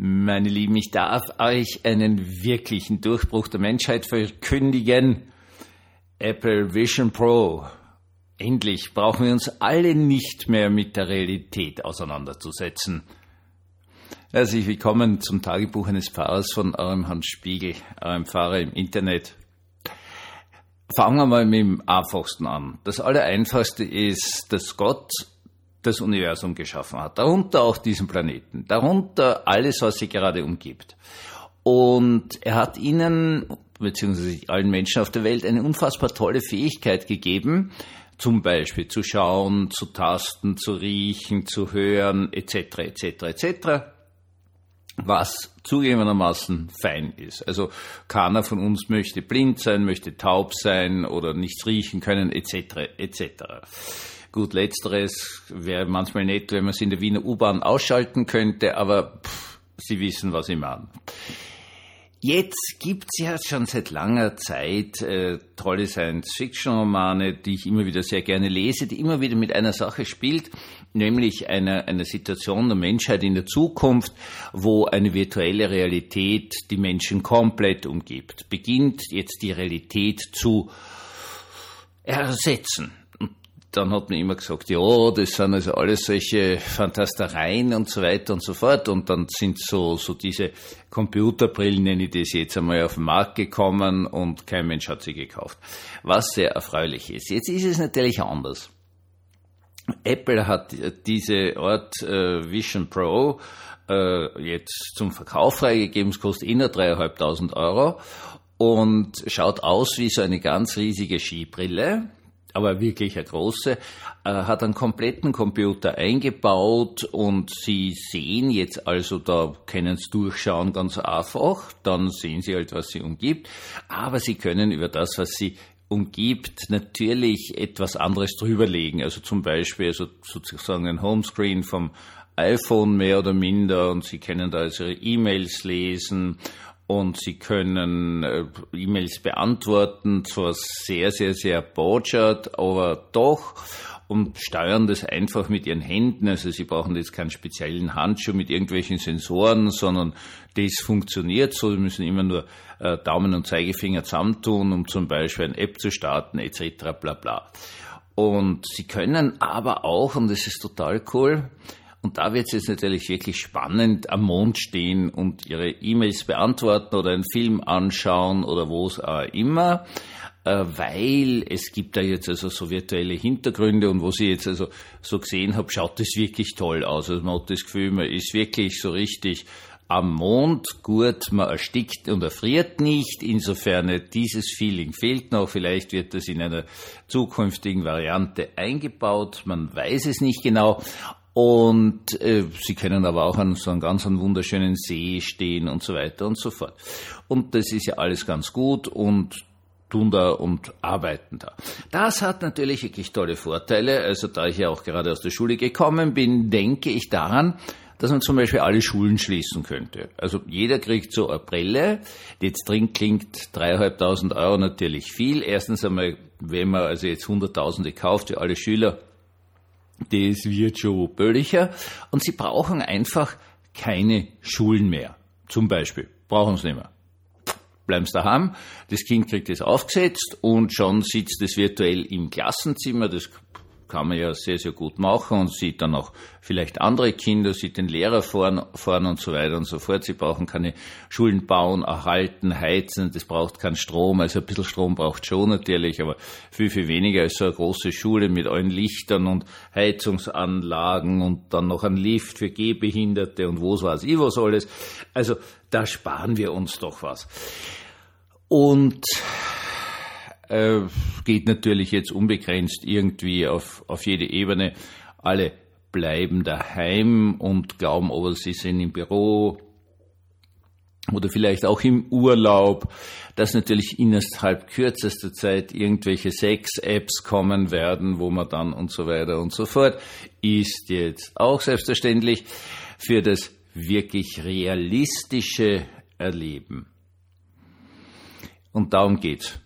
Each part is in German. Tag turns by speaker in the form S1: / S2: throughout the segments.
S1: Meine Lieben, ich darf euch einen wirklichen Durchbruch der Menschheit verkündigen. Apple Vision Pro. Endlich brauchen wir uns alle nicht mehr mit der Realität auseinanderzusetzen. Herzlich willkommen zum Tagebuch eines Pfarrers von eurem Hans Spiegel, eurem Pfarrer im Internet. Fangen wir mal mit dem einfachsten an. Das Allereinfachste ist, dass Gott das Universum geschaffen hat, darunter auch diesen Planeten, darunter alles, was sie gerade umgibt. Und er hat ihnen, beziehungsweise allen Menschen auf der Welt, eine unfassbar tolle Fähigkeit gegeben, zum Beispiel zu schauen, zu tasten, zu riechen, zu hören, etc., etc., etc., was zugegebenermaßen fein ist. Also keiner von uns möchte blind sein, möchte taub sein oder nichts riechen können, etc., etc. Gut, letzteres wäre manchmal nett, wenn man es in der Wiener U-Bahn ausschalten könnte, aber pff, Sie wissen, was ich meine. Jetzt gibt's ja schon seit langer Zeit äh, tolle Science-Fiction-Romane, die ich immer wieder sehr gerne lese, die immer wieder mit einer Sache spielt, nämlich einer, einer Situation der Menschheit in der Zukunft, wo eine virtuelle Realität die Menschen komplett umgibt. Beginnt jetzt die Realität zu ersetzen dann hat man immer gesagt, ja, das sind also alles solche Fantastereien und so weiter und so fort. Und dann sind so, so diese Computerbrillen, nenne ich das jetzt einmal, auf den Markt gekommen und kein Mensch hat sie gekauft. Was sehr erfreulich ist. Jetzt ist es natürlich anders. Apple hat diese Art äh, Vision Pro äh, jetzt zum Verkauf freigegeben. Es kostet inner dreieinhalbtausend Euro und schaut aus wie so eine ganz riesige Skibrille aber wirklich eine große, äh, hat einen kompletten Computer eingebaut und Sie sehen jetzt also, da können Sie durchschauen ganz einfach, dann sehen Sie halt, was Sie umgibt, aber Sie können über das, was Sie umgibt, natürlich etwas anderes drüberlegen, also zum Beispiel also sozusagen ein Homescreen vom iPhone mehr oder minder und Sie können da also Ihre E-Mails lesen und Sie können äh, E-Mails beantworten, zwar sehr, sehr, sehr botschert, aber doch und steuern das einfach mit ihren Händen. Also sie brauchen jetzt keinen speziellen Handschuh mit irgendwelchen Sensoren, sondern das funktioniert so. Sie müssen immer nur äh, Daumen und Zeigefinger zusammentun, um zum Beispiel eine App zu starten, etc. bla bla. Und sie können aber auch, und das ist total cool, und da wird es jetzt natürlich wirklich spannend, am Mond stehen und ihre E-Mails beantworten oder einen Film anschauen oder wo es auch immer, äh, weil es gibt da jetzt also so virtuelle Hintergründe und wo sie jetzt also so gesehen habe, schaut das wirklich toll aus. Also man hat das Gefühl, man ist wirklich so richtig am Mond, gut, man erstickt und erfriert nicht. Insofern dieses Feeling fehlt noch. Vielleicht wird das in einer zukünftigen Variante eingebaut. Man weiß es nicht genau. Und äh, sie können aber auch an so einem ganz einen wunderschönen See stehen und so weiter und so fort. Und das ist ja alles ganz gut und tun da und arbeiten da. Das hat natürlich wirklich tolle Vorteile. Also da ich ja auch gerade aus der Schule gekommen bin, denke ich daran, dass man zum Beispiel alle Schulen schließen könnte. Also jeder kriegt so eine Brille. Jetzt drin klingt dreieinhalbtausend Euro natürlich viel. Erstens einmal, wenn man also jetzt Hunderttausende kauft für alle Schüler, das wird schon böllicher und sie brauchen einfach keine Schulen mehr. Zum Beispiel. Brauchen sie nicht mehr. Bleiben sie daheim, das Kind kriegt es aufgesetzt und schon sitzt es virtuell im Klassenzimmer. Das kann man ja sehr, sehr gut machen und sieht dann auch vielleicht andere Kinder, sieht den Lehrer fahren, fahren und so weiter und so fort. Sie brauchen keine Schulen bauen, erhalten, heizen, das braucht keinen Strom. Also ein bisschen Strom braucht schon natürlich, aber viel, viel weniger als so eine große Schule mit allen Lichtern und Heizungsanlagen und dann noch ein Lift für Gehbehinderte und wo weiß ich was alles. Also da sparen wir uns doch was. Und äh, geht natürlich jetzt unbegrenzt irgendwie auf, auf jede Ebene. Alle bleiben daheim und glauben, aber sie sind im Büro oder vielleicht auch im Urlaub, dass natürlich innerhalb kürzester Zeit irgendwelche Sex-Apps kommen werden, wo man dann und so weiter und so fort, ist jetzt auch selbstverständlich für das wirklich realistische Erleben. Und darum geht's.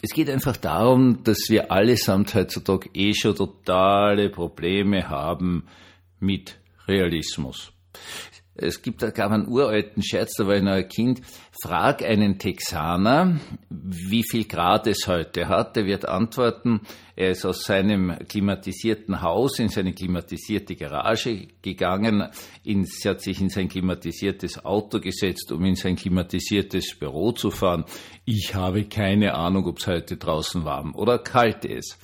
S1: Es geht einfach darum, dass wir allesamt heutzutage eh schon totale Probleme haben mit Realismus. Es gibt, da gab einen uralten Scherz, da war ich noch ein Kind, frag einen Texaner, wie viel Grad es heute hat. Der wird antworten, er ist aus seinem klimatisierten Haus in seine klimatisierte Garage gegangen, sie hat sich in sein klimatisiertes Auto gesetzt, um in sein klimatisiertes Büro zu fahren. Ich habe keine Ahnung, ob es heute draußen warm oder kalt ist.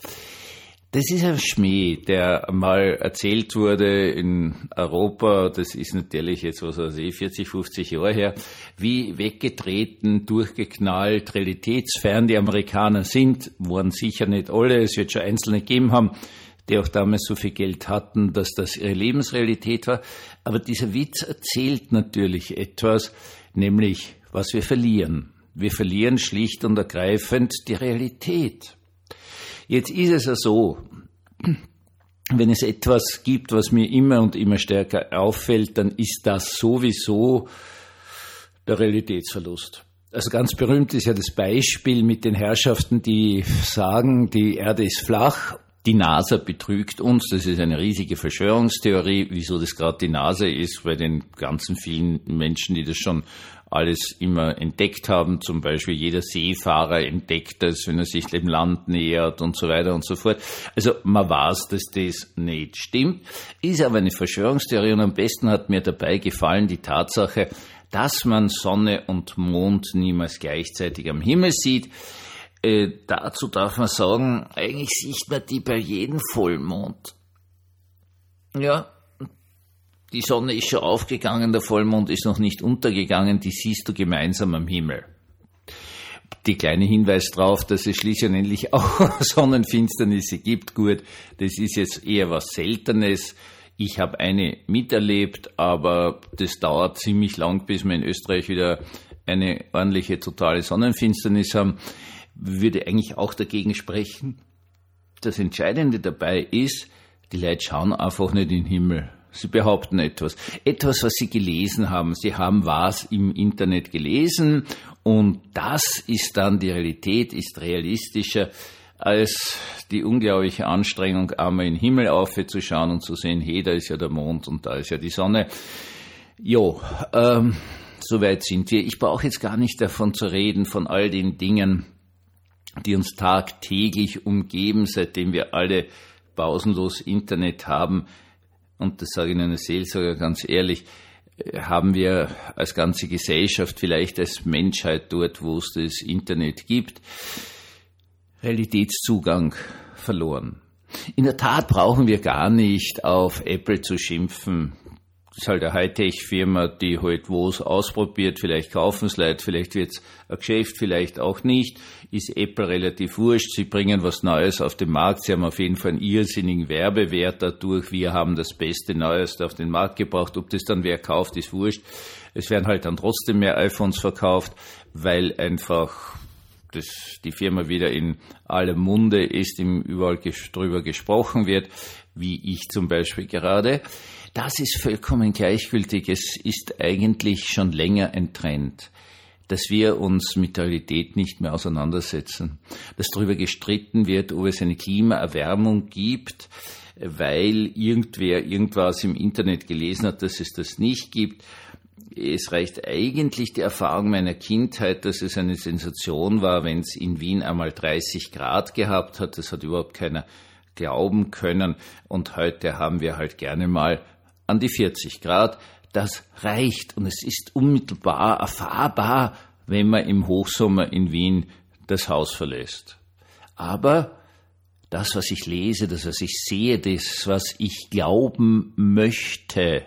S1: Das ist ein Schmäh, der mal erzählt wurde in Europa, das ist natürlich jetzt, was weiß ich, 40, 50 Jahre her, wie weggetreten, durchgeknallt, realitätsfern die Amerikaner sind, waren sicher nicht alle, es wird schon Einzelne gegeben haben, die auch damals so viel Geld hatten, dass das ihre Lebensrealität war. Aber dieser Witz erzählt natürlich etwas, nämlich was wir verlieren. Wir verlieren schlicht und ergreifend die Realität. Jetzt ist es ja so, wenn es etwas gibt, was mir immer und immer stärker auffällt, dann ist das sowieso der Realitätsverlust. Also ganz berühmt ist ja das Beispiel mit den Herrschaften, die sagen, die Erde ist flach, die NASA betrügt uns, das ist eine riesige Verschwörungstheorie. Wieso das gerade die NASA ist, bei den ganzen vielen Menschen, die das schon alles immer entdeckt haben. Zum Beispiel jeder Seefahrer entdeckt das, wenn er sich dem Land nähert und so weiter und so fort. Also man weiß, dass das nicht stimmt, ist aber eine Verschwörungstheorie und am besten hat mir dabei gefallen die Tatsache, dass man Sonne und Mond niemals gleichzeitig am Himmel sieht. Äh, dazu darf man sagen, eigentlich sieht man die bei jedem Vollmond. Ja, die Sonne ist schon aufgegangen, der Vollmond ist noch nicht untergegangen, die siehst du gemeinsam am Himmel. Die kleine Hinweis darauf, dass es schließlich auch Sonnenfinsternisse gibt, gut, das ist jetzt eher was Seltenes. Ich habe eine miterlebt, aber das dauert ziemlich lang, bis wir in Österreich wieder eine ordentliche totale Sonnenfinsternis haben. Würde eigentlich auch dagegen sprechen. Das Entscheidende dabei ist, die Leute schauen einfach nicht in den Himmel. Sie behaupten etwas. Etwas, was Sie gelesen haben. Sie haben was im Internet gelesen und das ist dann die Realität, ist realistischer als die unglaubliche Anstrengung, einmal in den Himmel aufzuschauen und zu sehen, hey, da ist ja der Mond und da ist ja die Sonne. Jo, ähm, soweit sind wir. Ich brauche jetzt gar nicht davon zu reden, von all den Dingen, die uns tagtäglich umgeben, seitdem wir alle pausenlos Internet haben und das sage ich Ihnen als Seelsorger ganz ehrlich, äh, haben wir als ganze Gesellschaft, vielleicht als Menschheit dort, wo es das Internet gibt, Realitätszugang verloren. In der Tat brauchen wir gar nicht auf Apple zu schimpfen, ist halt eine Hightech-Firma, die halt was ausprobiert. Vielleicht kaufen es Leute, vielleicht wird es ein Geschäft, vielleicht auch nicht. Ist Apple relativ wurscht. Sie bringen was Neues auf den Markt. Sie haben auf jeden Fall einen irrsinnigen Werbewert dadurch. Wir haben das beste Neueste auf den Markt gebracht. Ob das dann wer kauft, ist wurscht. Es werden halt dann trotzdem mehr iPhones verkauft, weil einfach das, die Firma wieder in allem Munde ist, im überall drüber gesprochen wird, wie ich zum Beispiel gerade. Das ist vollkommen gleichgültig. Es ist eigentlich schon länger ein Trend dass wir uns mit der Realität nicht mehr auseinandersetzen, dass darüber gestritten wird, ob es eine Klimaerwärmung gibt, weil irgendwer irgendwas im Internet gelesen hat, dass es das nicht gibt. Es reicht eigentlich die Erfahrung meiner Kindheit, dass es eine Sensation war, wenn es in Wien einmal 30 Grad gehabt hat. Das hat überhaupt keiner glauben können. Und heute haben wir halt gerne mal an die 40 Grad. Das reicht und es ist unmittelbar erfahrbar, wenn man im Hochsommer in Wien das Haus verlässt. Aber das, was ich lese, das, was ich sehe, das, was ich glauben möchte,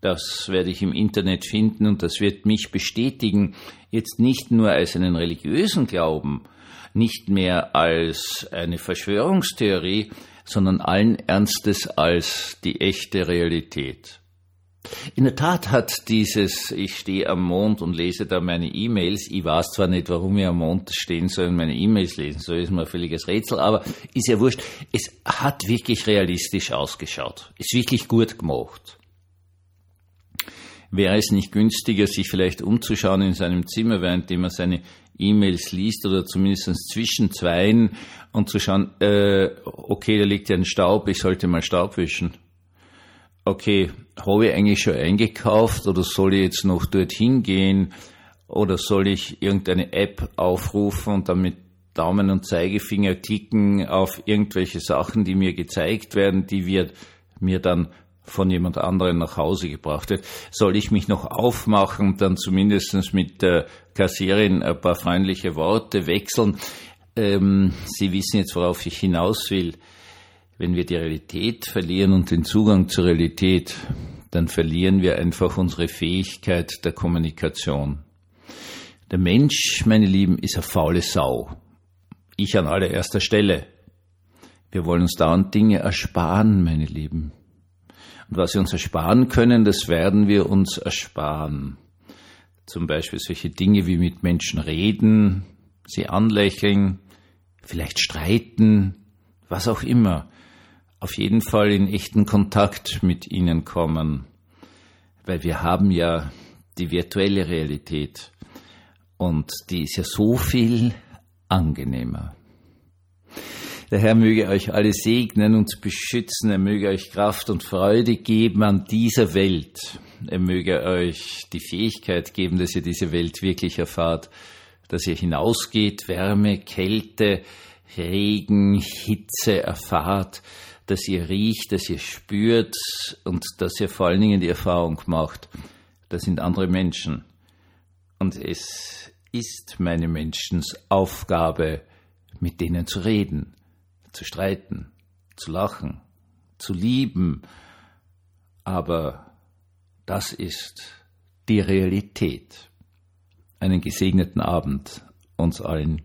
S1: das werde ich im Internet finden und das wird mich bestätigen, jetzt nicht nur als einen religiösen Glauben, nicht mehr als eine Verschwörungstheorie, sondern allen Ernstes als die echte Realität. In der Tat hat dieses, ich stehe am Mond und lese da meine E-Mails, ich weiß zwar nicht, warum ich am Mond stehen soll und meine E-Mails lesen soll, ist mir ein völliges Rätsel, aber ist ja wurscht. Es hat wirklich realistisch ausgeschaut. Ist wirklich gut gemacht. Wäre es nicht günstiger, sich vielleicht umzuschauen in seinem Zimmer, währenddem er seine E-Mails liest oder zumindest zwischen zweien und zu schauen, äh, okay, da liegt ja ein Staub, ich sollte mal Staub wischen. okay, habe ich eigentlich schon eingekauft oder soll ich jetzt noch dorthin gehen oder soll ich irgendeine App aufrufen und damit Daumen und Zeigefinger klicken auf irgendwelche Sachen, die mir gezeigt werden, die wird mir dann von jemand anderem nach Hause gebracht wird. Soll ich mich noch aufmachen, dann zumindest mit der Kassierin ein paar freundliche Worte wechseln? Ähm, Sie wissen jetzt, worauf ich hinaus will. Wenn wir die Realität verlieren und den Zugang zur Realität, dann verlieren wir einfach unsere Fähigkeit der Kommunikation. Der Mensch, meine Lieben, ist eine faule Sau. Ich an allererster Stelle. Wir wollen uns dauernd Dinge ersparen, meine Lieben. Und was wir uns ersparen können, das werden wir uns ersparen. Zum Beispiel solche Dinge wie mit Menschen reden, sie anlächeln, vielleicht streiten, was auch immer auf jeden Fall in echten Kontakt mit ihnen kommen, weil wir haben ja die virtuelle Realität und die ist ja so viel angenehmer. Der Herr möge euch alle segnen und beschützen, er möge euch Kraft und Freude geben an dieser Welt. Er möge euch die Fähigkeit geben, dass ihr diese Welt wirklich erfahrt, dass ihr hinausgeht, Wärme, Kälte, Regen, Hitze erfahrt, dass ihr riecht, dass ihr spürt und dass ihr vor allen Dingen die Erfahrung macht, das sind andere Menschen. Und es ist meine Menschens Aufgabe, mit denen zu reden, zu streiten, zu lachen, zu lieben. Aber das ist die Realität. Einen gesegneten Abend uns allen.